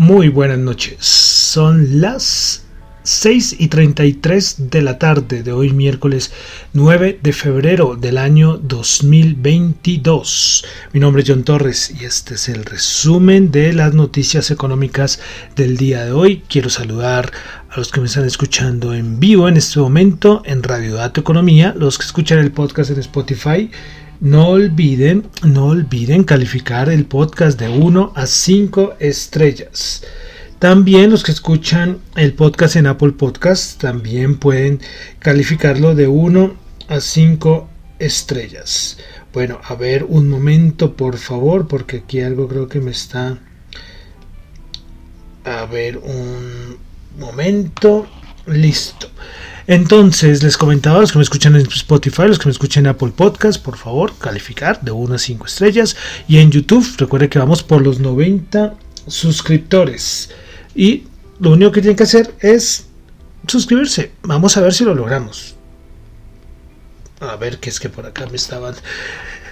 Muy buenas noches. Son las 6 y 33 de la tarde de hoy miércoles 9 de febrero del año 2022. Mi nombre es John Torres y este es el resumen de las noticias económicas del día de hoy. Quiero saludar a los que me están escuchando en vivo en este momento en Radio Dato Economía, los que escuchan el podcast en Spotify no olviden, no olviden calificar el podcast de 1 a 5 estrellas. También los que escuchan el podcast en Apple Podcast también pueden calificarlo de 1 a 5 estrellas. Bueno, a ver un momento por favor, porque aquí algo creo que me está... A ver un momento. Listo. Entonces, les comentaba los que me escuchan en Spotify, los que me escuchan en Apple Podcast, por favor, calificar de 1 a 5 estrellas. Y en YouTube, recuerden que vamos por los 90 suscriptores. Y lo único que tienen que hacer es suscribirse. Vamos a ver si lo logramos. A ver, que es que por acá me estaban...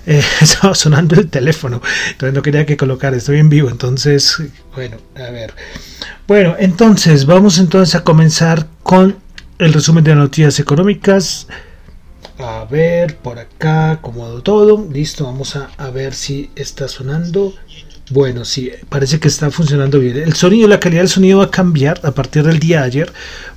Eh, estaba sonando el teléfono, entonces no quería que colocar, estoy en vivo, entonces, bueno, a ver. Bueno, entonces vamos entonces a comenzar con el resumen de noticias económicas. A ver, por acá, acomodo todo. Listo, vamos a, ver si está sonando. Bueno, sí, parece que está funcionando bien. El sonido, la calidad del sonido va a cambiar a partir del día de ayer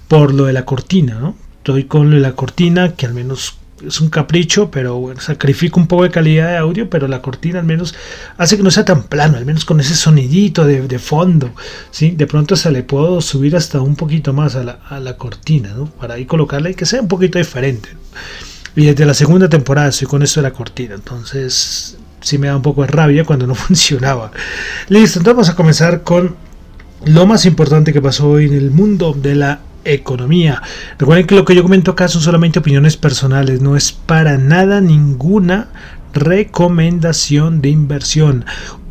por lo de la cortina, ¿no? Estoy con lo de la cortina, que al menos es un capricho, pero bueno, sacrifico un poco de calidad de audio, pero la cortina al menos hace que no sea tan plano, al menos con ese sonidito de, fondo, ¿sí? De pronto se le puedo subir hasta un poquito más a la, cortina, ¿no? Para ahí colocarle y que sea un poquito diferente. Y desde la segunda temporada estoy con esto de la cortina, entonces sí me da un poco de rabia cuando no funcionaba. Listo, entonces vamos a comenzar con lo más importante que pasó hoy en el mundo de la economía. Recuerden que lo que yo comento acá son solamente opiniones personales, no es para nada ninguna recomendación de inversión.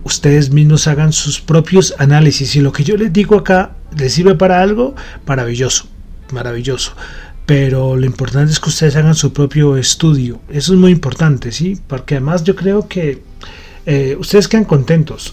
Ustedes mismos hagan sus propios análisis y lo que yo les digo acá les sirve para algo, maravilloso, maravilloso. Pero lo importante es que ustedes hagan su propio estudio. Eso es muy importante, ¿sí? Porque además yo creo que eh, ustedes quedan contentos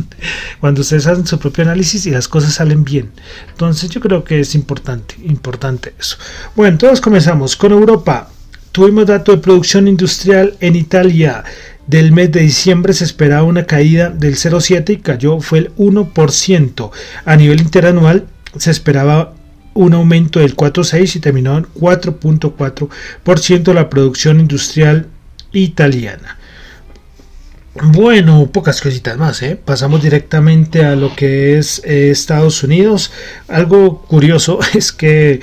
cuando ustedes hacen su propio análisis y las cosas salen bien. Entonces yo creo que es importante, importante eso. Bueno, entonces comenzamos con Europa. Tuvimos dato de producción industrial en Italia. Del mes de diciembre se esperaba una caída del 0,7 y cayó, fue el 1%. A nivel interanual se esperaba un aumento del 4,6 y terminó en 4.4% la producción industrial italiana. Bueno, pocas cositas más, ¿eh? Pasamos directamente a lo que es eh, Estados Unidos. Algo curioso es que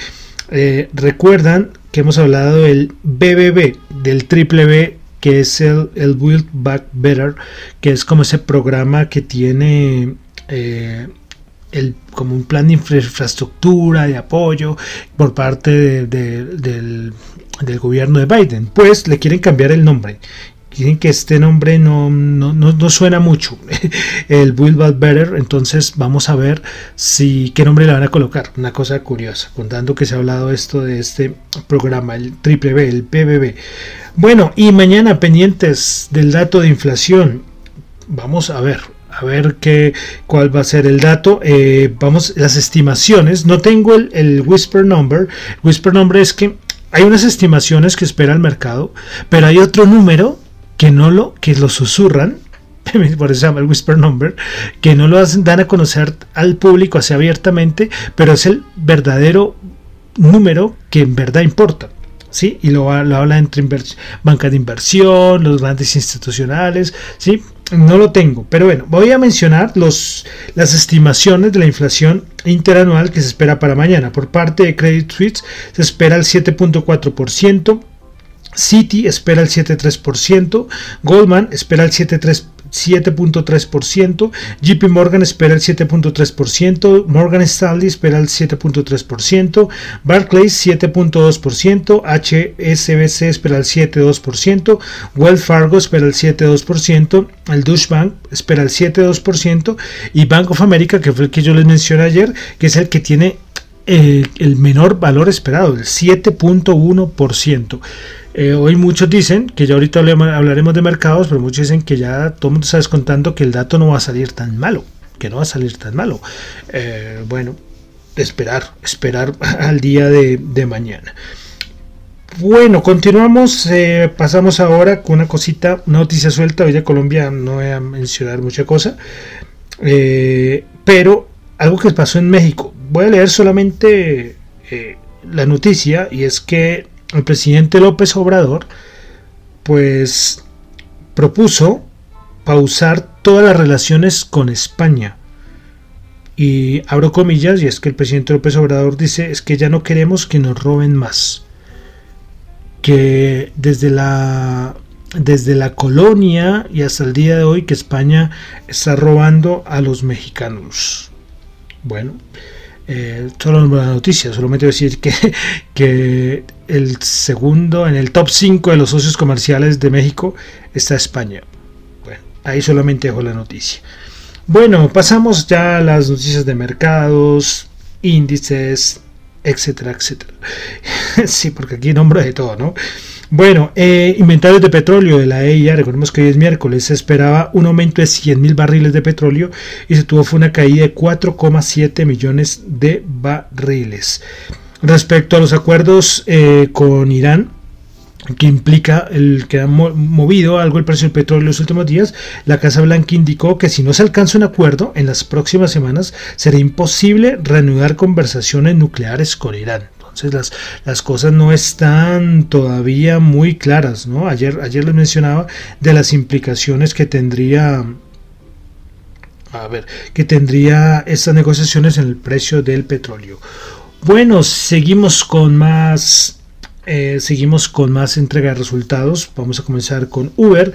eh, recuerdan que hemos hablado del BBB, del triple B, que es el, Build Back Better, que es como ese programa que tiene el, como un plan de infraestructura, de apoyo por parte del gobierno de Biden. Pues le quieren cambiar el nombre Dicen que este nombre no, no, suena mucho, el Build Back Better, entonces vamos a ver si qué nombre le van a colocar. Una cosa curiosa, contando que se ha hablado esto de este programa, el triple B, el PBB. Bueno, y mañana pendientes del dato de inflación, vamos a ver, a ver qué, cuál va a ser el dato. Eh, vamos, las estimaciones. No tengo el, el, whisper number. Whisper number es que hay unas estimaciones que espera el mercado, pero hay otro número que no lo, que lo susurran, por eso se llama el whisper number, que no lo hacen, dan a conocer al público así abiertamente, pero es el verdadero número que en verdad importa. ¿Sí? Y lo, lo habla entre banca de inversión, los grandes institucionales, ¿sí? no lo tengo, pero bueno, voy a mencionar los, las estimaciones de la inflación interanual que se espera para mañana. Por parte de Credit Suisse se espera el 7.4%. Citi espera el 7.3%, Goldman espera el 7.3%, 7.3%, JP Morgan espera el 7.3%, Morgan Stanley espera el 7.3%, Barclays 7.2%, HSBC espera el 7.2%, Wells Fargo espera el 7.2%, el Deutsche Bank espera el 7.2% y Bank of America, que fue el que yo les mencioné ayer, que es el que tiene el, el menor valor esperado, el 7.1%. Eh, hoy muchos dicen, que ya ahorita hablaremos de mercados, pero muchos dicen que ya todo el mundo está descontando que el dato no va a salir tan malo, que no va a salir tan malo. Eh, bueno, esperar, esperar al día de, mañana. Bueno, continuamos, eh, pasamos ahora con una cosita, una noticia suelta, hoy de Colombia no voy a mencionar mucha cosa, pero algo que pasó en México. Voy a leer solamente la noticia y es que el presidente López Obrador pues propuso pausar todas las relaciones con España. Y abro comillas, y es que el presidente López Obrador dice, es que ya no queremos que nos roben más. Que desde la, desde la colonia y hasta el día de hoy que España está robando a los mexicanos. Bueno, eh, solo la noticia, solamente decir que, que el segundo, en el top 5 de los socios comerciales de México está España. Bueno, ahí solamente dejo la noticia. Bueno, pasamos ya a las noticias de mercados, índices, etcétera, etcétera. sí, porque aquí nombro de todo, ¿no? Bueno, eh, inventarios de petróleo de la EIA, recordemos que hoy es miércoles, se esperaba un aumento de 100 mil barriles de petróleo y se tuvo fue una caída de 4,7 millones de barriles. Respecto a los acuerdos eh, con Irán, que implica el que ha movido algo el precio del petróleo en los últimos días, la Casa Blanca indicó que si no se alcanza un acuerdo en las próximas semanas, será imposible reanudar conversaciones nucleares con Irán. Entonces las, las cosas no están todavía muy claras, ¿no? Ayer, ayer les mencionaba de las implicaciones que tendría a ver, que tendría estas negociaciones en el precio del petróleo. Bueno, seguimos con más eh, seguimos con más entrega de resultados. Vamos a comenzar con Uber.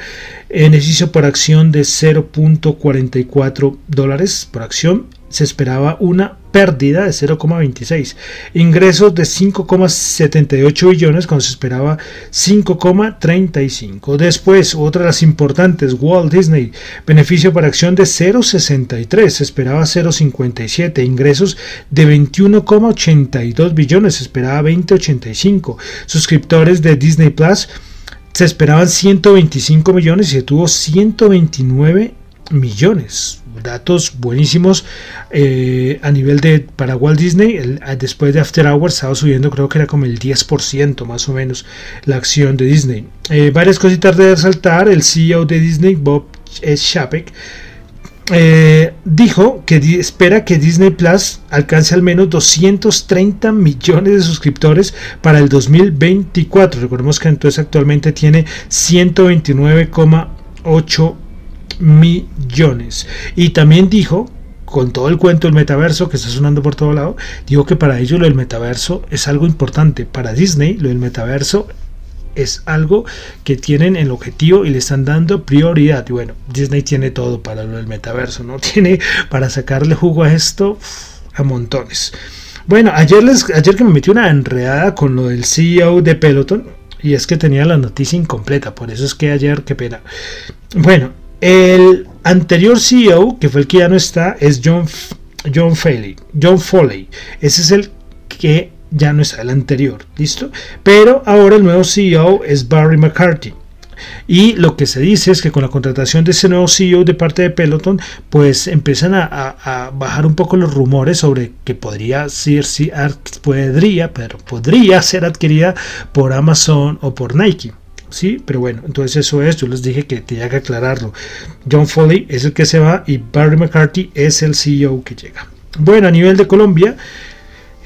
Beneficio por acción de 0.44 dólares por acción se esperaba una pérdida de 0,26, ingresos de 5,78 billones cuando se esperaba 5,35. Después, otra de las importantes, Walt Disney, beneficio para acción de 0,63, se esperaba 0,57, ingresos de 21,82 billones, se esperaba 20,85. Suscriptores de Disney Plus se esperaban 125 millones y se tuvo 129 millones datos buenísimos eh, a nivel de para Walt Disney después de After Hours estaba subiendo creo que era como el 10% más o menos la acción de Disney eh, varias cositas de resaltar el CEO de Disney Bob Chapek eh, dijo que espera que Disney Plus alcance al menos 230 millones de suscriptores para el 2024. Recordemos que entonces actualmente tiene 129,8 millones. Y también dijo, con todo el cuento del metaverso que está sonando por todo lado, dijo que para ellos lo del metaverso es algo importante. Para Disney lo del metaverso es algo que tienen el objetivo y le están dando prioridad. Y bueno, Disney tiene todo para lo del metaverso, ¿no? Tiene para sacarle jugo a esto a montones. Bueno, ayer, les, ayer que me metí una enredada con lo del CEO de Peloton, y es que tenía la noticia incompleta, por eso es que ayer, qué pena. Bueno, el anterior CEO, que fue el que ya no está, es John, John Foley. John Foley. Ese es el que ya no está, el anterior. ¿Listo? Pero ahora el nuevo CEO es Barry McCarthy. Y lo que se dice es que con la contratación de ese nuevo CEO de parte de Peloton, pues empiezan a, bajar un poco los rumores sobre que podría ser, podría, pero podría ser adquirida por Amazon o por Nike. Sí, pero bueno, entonces eso es, yo les dije que tenía que aclararlo. John Foley es el que se va y Barry McCarthy es el CEO que llega. Bueno, a nivel de Colombia,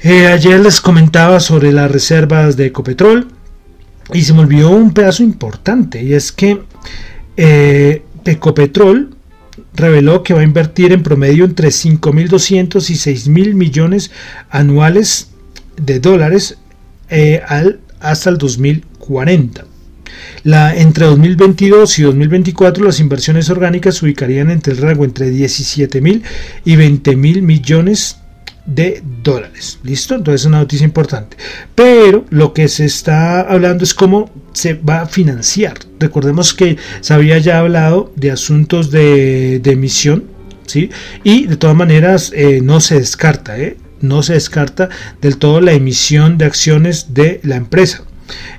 eh, ayer les comentaba sobre las reservas de Ecopetrol y se me olvidó un pedazo importante y es que eh, Ecopetrol reveló que va a invertir en promedio entre 5.200 y 6.000 millones anuales de dólares eh, al, hasta el 2040. La, entre 2022 y 2024 las inversiones orgánicas se ubicarían entre el rango entre 17 mil y 20 mil millones de dólares. ¿Listo? Entonces es una noticia importante. Pero lo que se está hablando es cómo se va a financiar. Recordemos que se había ya hablado de asuntos de, emisión. ¿sí? Y de todas maneras eh, no se descarta. ¿eh? No se descarta del todo la emisión de acciones de la empresa.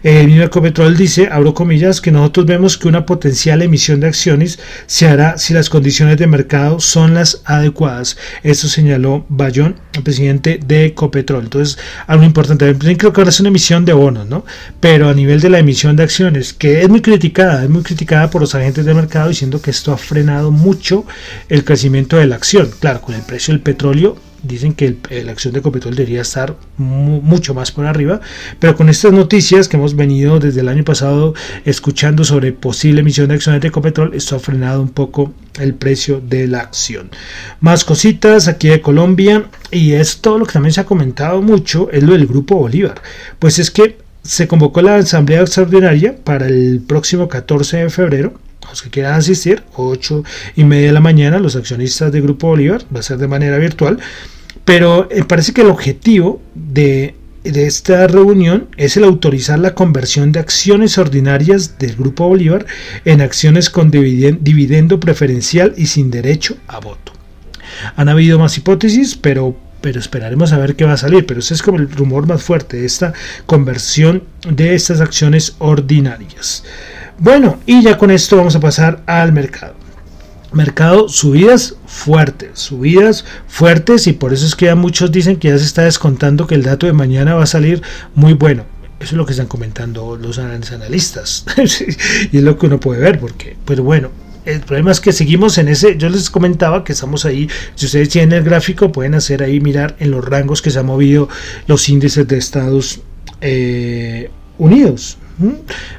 El mismo Ecopetrol dice, abro comillas, que nosotros vemos que una potencial emisión de acciones se hará si las condiciones de mercado son las adecuadas. Esto señaló Bayón, el presidente de Ecopetrol. Entonces, algo importante. Creo que ahora es una emisión de bonos, ¿no? Pero a nivel de la emisión de acciones, que es muy criticada, es muy criticada por los agentes de mercado diciendo que esto ha frenado mucho el crecimiento de la acción. Claro, con el precio del petróleo dicen que la acción de Copetrol debería estar mucho más por arriba, pero con estas noticias que hemos venido desde el año pasado escuchando sobre posible emisión de acciones de Copetrol, esto ha frenado un poco el precio de la acción. Más cositas aquí de Colombia y es todo lo que también se ha comentado mucho, es lo del Grupo Bolívar. Pues es que se convocó la Asamblea Extraordinaria para el próximo 14 de febrero los que quieran asistir, 8 y media de la mañana, los accionistas de Grupo Bolívar, va a ser de manera virtual, pero eh, parece que el objetivo de, esta reunión es el autorizar la conversión de acciones ordinarias del Grupo Bolívar en acciones con dividendo preferencial y sin derecho a voto. Han habido más hipótesis, pero pero esperaremos a ver qué va a salir. Pero ese es como el rumor más fuerte de esta conversión de estas acciones ordinarias. Bueno, y ya con esto vamos a pasar al mercado. Mercado, subidas fuertes, subidas fuertes y por eso es que ya muchos dicen que ya se está descontando que el dato de mañana va a salir muy bueno. Eso es lo que están comentando los analistas y es lo que uno puede ver porque, pero bueno, el problema es que seguimos en ese, yo les comentaba que estamos ahí, si ustedes tienen el gráfico pueden hacer ahí mirar en los rangos que se han movido los índices de Estados eh, Unidos.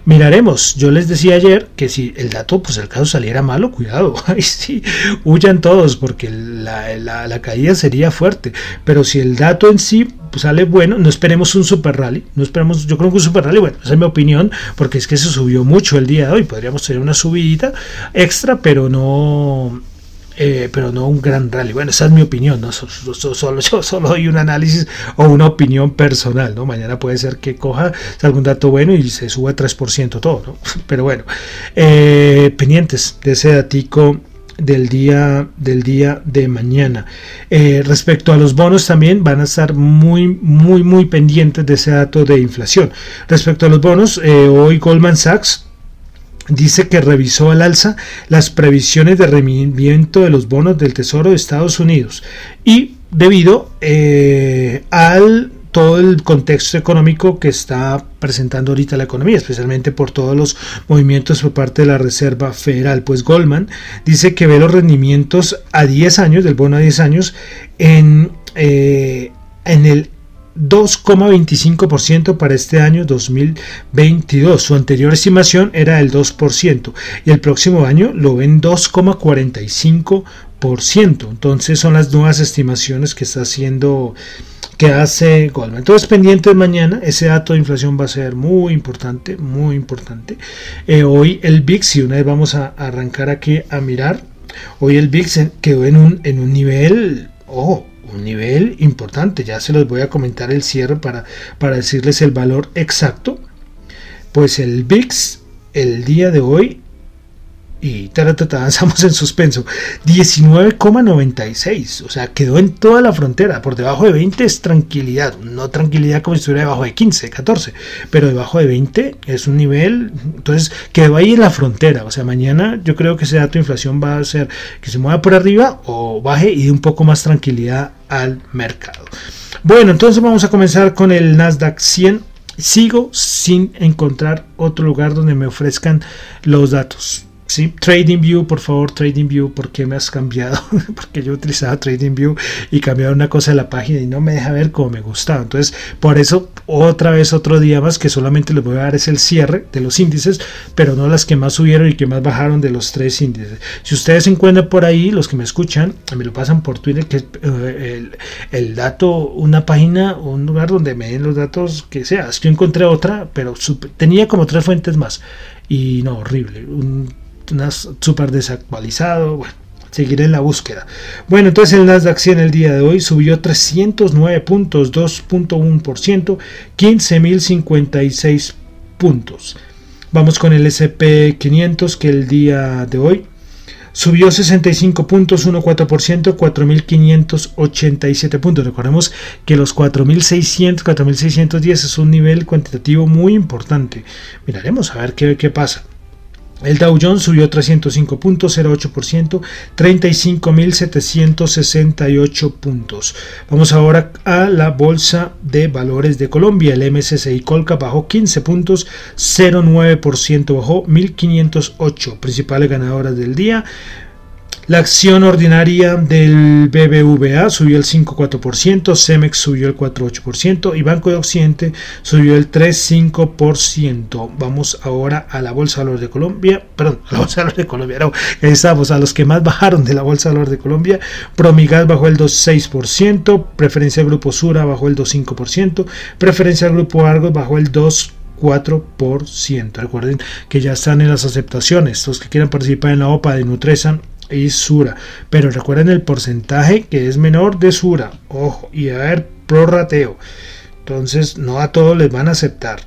Miraremos, yo les decía ayer que si el dato, pues el caso saliera malo, cuidado, ahí sí, huyan todos porque la, caída sería fuerte, pero si el dato en sí pues, sale bueno, no esperemos un super rally, no esperemos, yo creo que un super rally, bueno, esa es mi opinión, porque es que se subió mucho el día de hoy, podríamos tener una subidita extra, pero no eh, pero no un gran rally. Bueno, esa es mi opinión, ¿no? Solo, yo solo doy un análisis o una opinión personal, ¿no? Mañana puede ser que coja algún dato bueno y se suba 3% todo, ¿no? Pero bueno, eh, pendientes de ese datico del día del día de mañana eh, respecto a los bonos también van a estar muy muy muy pendientes de ese dato de inflación respecto a los bonos hoy Goldman Sachs dice que revisó al alza las previsiones de rendimiento de los bonos del Tesoro de Estados Unidos y debido eh, al todo el contexto económico que está presentando ahorita la economía, especialmente por todos los movimientos por parte de la Reserva Federal. Pues Goldman dice que ve los rendimientos a 10 años, del bono a 10 años, en, eh, en el 2,25% para este año 2022. Su anterior estimación era el 2% y el próximo año lo ven 2,45%. Entonces son las nuevas estimaciones que está haciendo que hace Goldman. Entonces pendiente de mañana, ese dato de inflación va a ser muy importante, muy importante. Eh, hoy el VIX, si una vez vamos a arrancar aquí a mirar, hoy el VIX quedó en un, en un nivel, ojo, un nivel importante. Ya se los voy a comentar el cierre para, para decirles el valor exacto. Pues el VIX el día de hoy y avanzamos en suspenso. 19,96 o sea quedó en toda la frontera. Por debajo de 20 es tranquilidad no tranquilidad como si estuviera debajo de 15 14 pero debajo de 20 es un nivel entonces quedó ahí en la frontera. O sea mañana yo creo que ese dato de inflación va a ser que se mueva por arriba o baje y dé un poco más tranquilidad al mercado. Bueno entonces vamos a comenzar con el Nasdaq 100 sigo sin encontrar otro lugar donde me ofrezcan los datos Sí, TradingView, por favor, TradingView, ¿por qué me has cambiado? Porque yo utilizaba TradingView y cambiaba una cosa de la página y no me deja ver como me gustaba. Entonces, por eso, otra vez otro día más que solamente les voy a dar es el cierre de los índices, pero no las que más subieron y que más bajaron de los tres índices. Si ustedes se encuentran por ahí, los que me escuchan, me lo pasan por Twitter, que es eh, el, dato, una página, un lugar donde me den los datos que sea. Yo encontré otra, pero tenía como tres fuentes más. Y no, horrible. Súper desactualizado. Bueno, seguiré en la búsqueda. Bueno, entonces el Nasdaq 100 el día de hoy subió 309 puntos, 2.1%, 15.056 puntos. Vamos con el SP500 que el día de hoy subió 65 puntos, 1,4%, 4.587 puntos. Recordemos que los 4.600, 4.610 es un nivel cuantitativo muy importante. Miraremos a ver qué, qué pasa. El Dow Jones subió 305 puntos, 0,8%, 35.768 puntos. Vamos ahora a la Bolsa de Valores de Colombia. El MSCI Colca bajó 15 puntos, 0,9%, bajó 1.508. Principales ganadoras del día. La acción ordinaria del BBVA subió el 5,4%, Cemex subió el 4,8% y Banco de Occidente subió el 3,5%. Vamos ahora a la Bolsa de Valores de Colombia, perdón, a la Bolsa de Valores de Colombia, no, estamos a los que más bajaron de la Bolsa de Valores de Colombia. Promigas bajó el 2,6%, Preferencia del Grupo Sura bajó el 2,5%, Preferencia del Grupo Argos bajó el 2%. 4%. Recuerden que ya están en las aceptaciones. Los que quieran participar en la OPA de Nutresan y Sura. Pero recuerden el porcentaje que es menor de Sura. Ojo, y a ver, prorrateo. Entonces, no a todos les van a aceptar.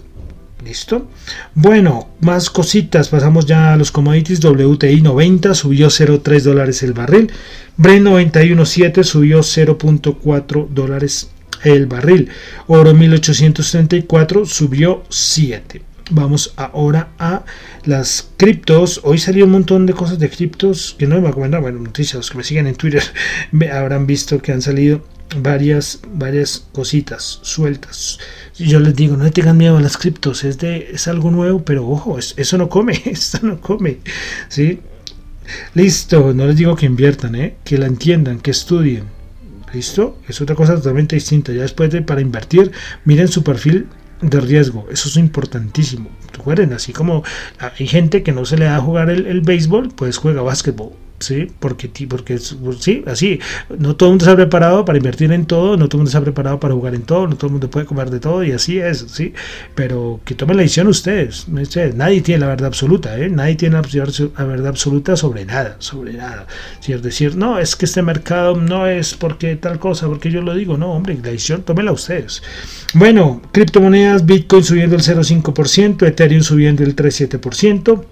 ¿Listo? Bueno, más cositas. Pasamos ya a los commodities. WTI 90 subió 0.3 dólares el barril. Brent 91.7 subió 0.4 dólares el barril. Oro 1834 subió 7. Vamos ahora a las criptos. Hoy salió un montón de cosas de criptos que no me acuerdo. Bueno, noticias, los que me siguen en Twitter habrán visto que han salido varias, varias cositas sueltas. Yo les digo, no tengan miedo a las criptos, es, es algo nuevo, pero ojo, eso no come, esto no come. ¿sí? Listo, no les digo que inviertan, ¿eh? que la entiendan, que estudien. ¿Listo? Es otra cosa totalmente distinta. Ya después de para invertir, miren su perfil de riesgo. Eso es importantísimo. Recuerden, así como hay gente que no se le da a jugar el, el béisbol, pues juega básquetbol. ¿Sí? Porque, porque sí, así, no todo el mundo está preparado para invertir en todo, no todo el mundo está preparado para jugar en todo, no todo el mundo puede comer de todo y así es, ¿sí? Pero que tomen la decisión ustedes, nadie tiene la verdad absoluta, ¿eh? Nadie tiene la verdad absoluta sobre nada, sobre nada. Si es decir, no, es que este mercado no es porque tal cosa, porque yo lo digo, no, hombre, la decisión tómenla ustedes. Bueno, criptomonedas, Bitcoin subiendo el 0,5%, Ethereum subiendo el 3,7%.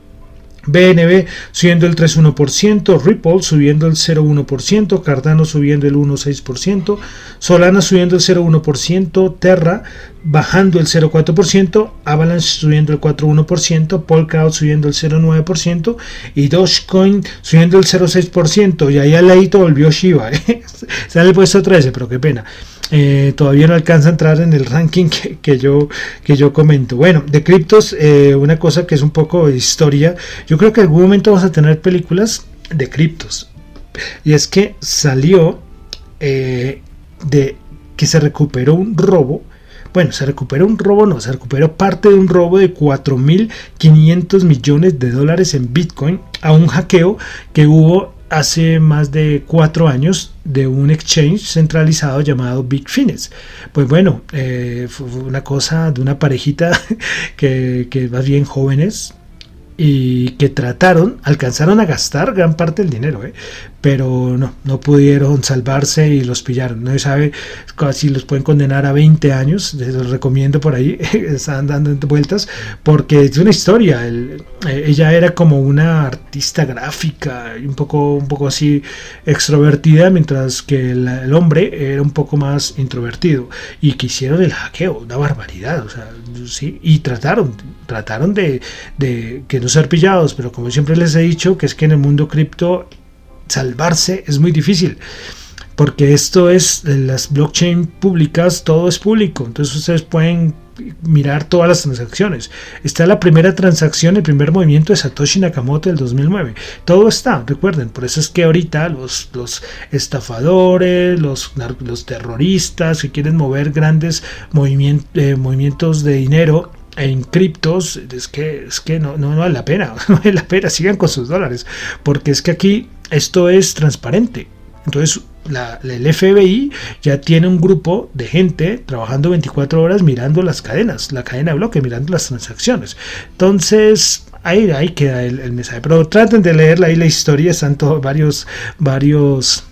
BNB subiendo el 3,1%, Ripple subiendo el 0,1%, Cardano subiendo el 1,6%, Solana subiendo el 0,1%, Terra bajando el 0,4%, Avalanche subiendo el 4,1%, Polkadot subiendo el 0,9% y Dogecoin subiendo el 0,6%. Y ahí al ladito volvió Shiba. ¿eh? Se le puesto 13, pero qué pena. Eh, todavía no alcanza a entrar en el ranking que, yo, que yo comento. Bueno, de criptos, eh, una cosa que es un poco de historia. Yo creo que en algún momento vamos a tener películas de criptos. Y es que salió eh, de que se recuperó un robo. Bueno, se recuperó un robo, no, se recuperó parte de un robo de 4.500 millones de dólares en Bitcoin a un hackeo que hubo hace más de cuatro años de un exchange centralizado llamado Big Fines. Pues bueno, eh, fue una cosa de una parejita que, que más bien jóvenes y que trataron, alcanzaron a gastar gran parte del dinero, ¿eh? Pero no, no pudieron salvarse y los pillaron. No se sabe si los pueden condenar a 20 años, les recomiendo por ahí, están dando vueltas, porque es una historia. Eh, ella era como una artista gráfica, un poco, un poco así extrovertida, mientras que el, hombre era un poco más introvertido. Y que hicieron el hackeo, una barbaridad, o sea, sí, y trataron, trataron de, de que no ser pillados, pero como siempre les he dicho, que es que en el mundo cripto salvarse es muy difícil. Porque esto es, las blockchain públicas, todo es público. Entonces ustedes pueden mirar todas las transacciones. Está la primera transacción, el primer movimiento de Satoshi Nakamoto del 2009. Todo está, recuerden. Por eso es que ahorita los, los estafadores, los, los terroristas que quieren mover grandes eh, movimientos de dinero en criptos, es que, es que no, no, vale la pena, no vale la pena, sigan con sus dólares, porque es que aquí esto es transparente. Entonces, el FBI ya tiene un grupo de gente trabajando 24 horas mirando las cadenas, la cadena de bloque, mirando las transacciones. Entonces, ahí, ahí queda el, mensaje. Pero traten de leer ahí la historia, están todos varios, varios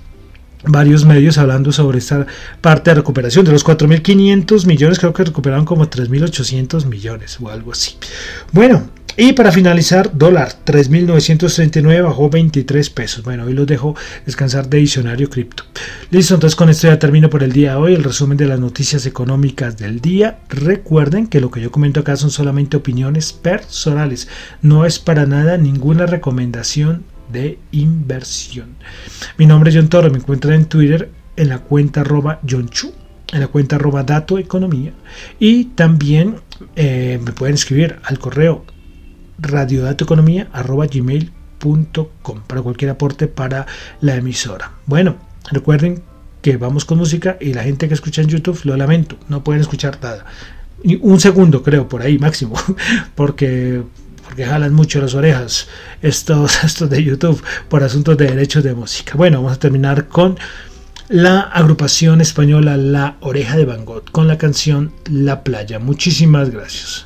varios medios hablando sobre esta parte de recuperación. De los 4.500 millones, creo que recuperaron como 3.800 millones o algo así. Bueno, y para finalizar, dólar 3.939 bajó 23 pesos. Bueno, hoy los dejo descansar de diccionario cripto. Listo, entonces con esto ya termino por el día de hoy el resumen de las noticias económicas del día. Recuerden que lo que yo comento acá son solamente opiniones personales. No es para nada ninguna recomendación de inversión. Mi nombre es John Toro, me encuentran en Twitter en la cuenta arroba John Chu, en la cuenta arroba Dato Economía y también eh, me pueden escribir al correo radiodatoeconomía arroba gmail.com para cualquier aporte para la emisora. Bueno, recuerden que vamos con música y la gente que escucha en YouTube lo lamento, no pueden escuchar nada. Un segundo creo por ahí máximo, porque porque jalan mucho las orejas estos, estos de YouTube por asuntos de derechos de música. Bueno, vamos a terminar con la agrupación española La Oreja de Van Gogh con la canción La Playa. Muchísimas gracias.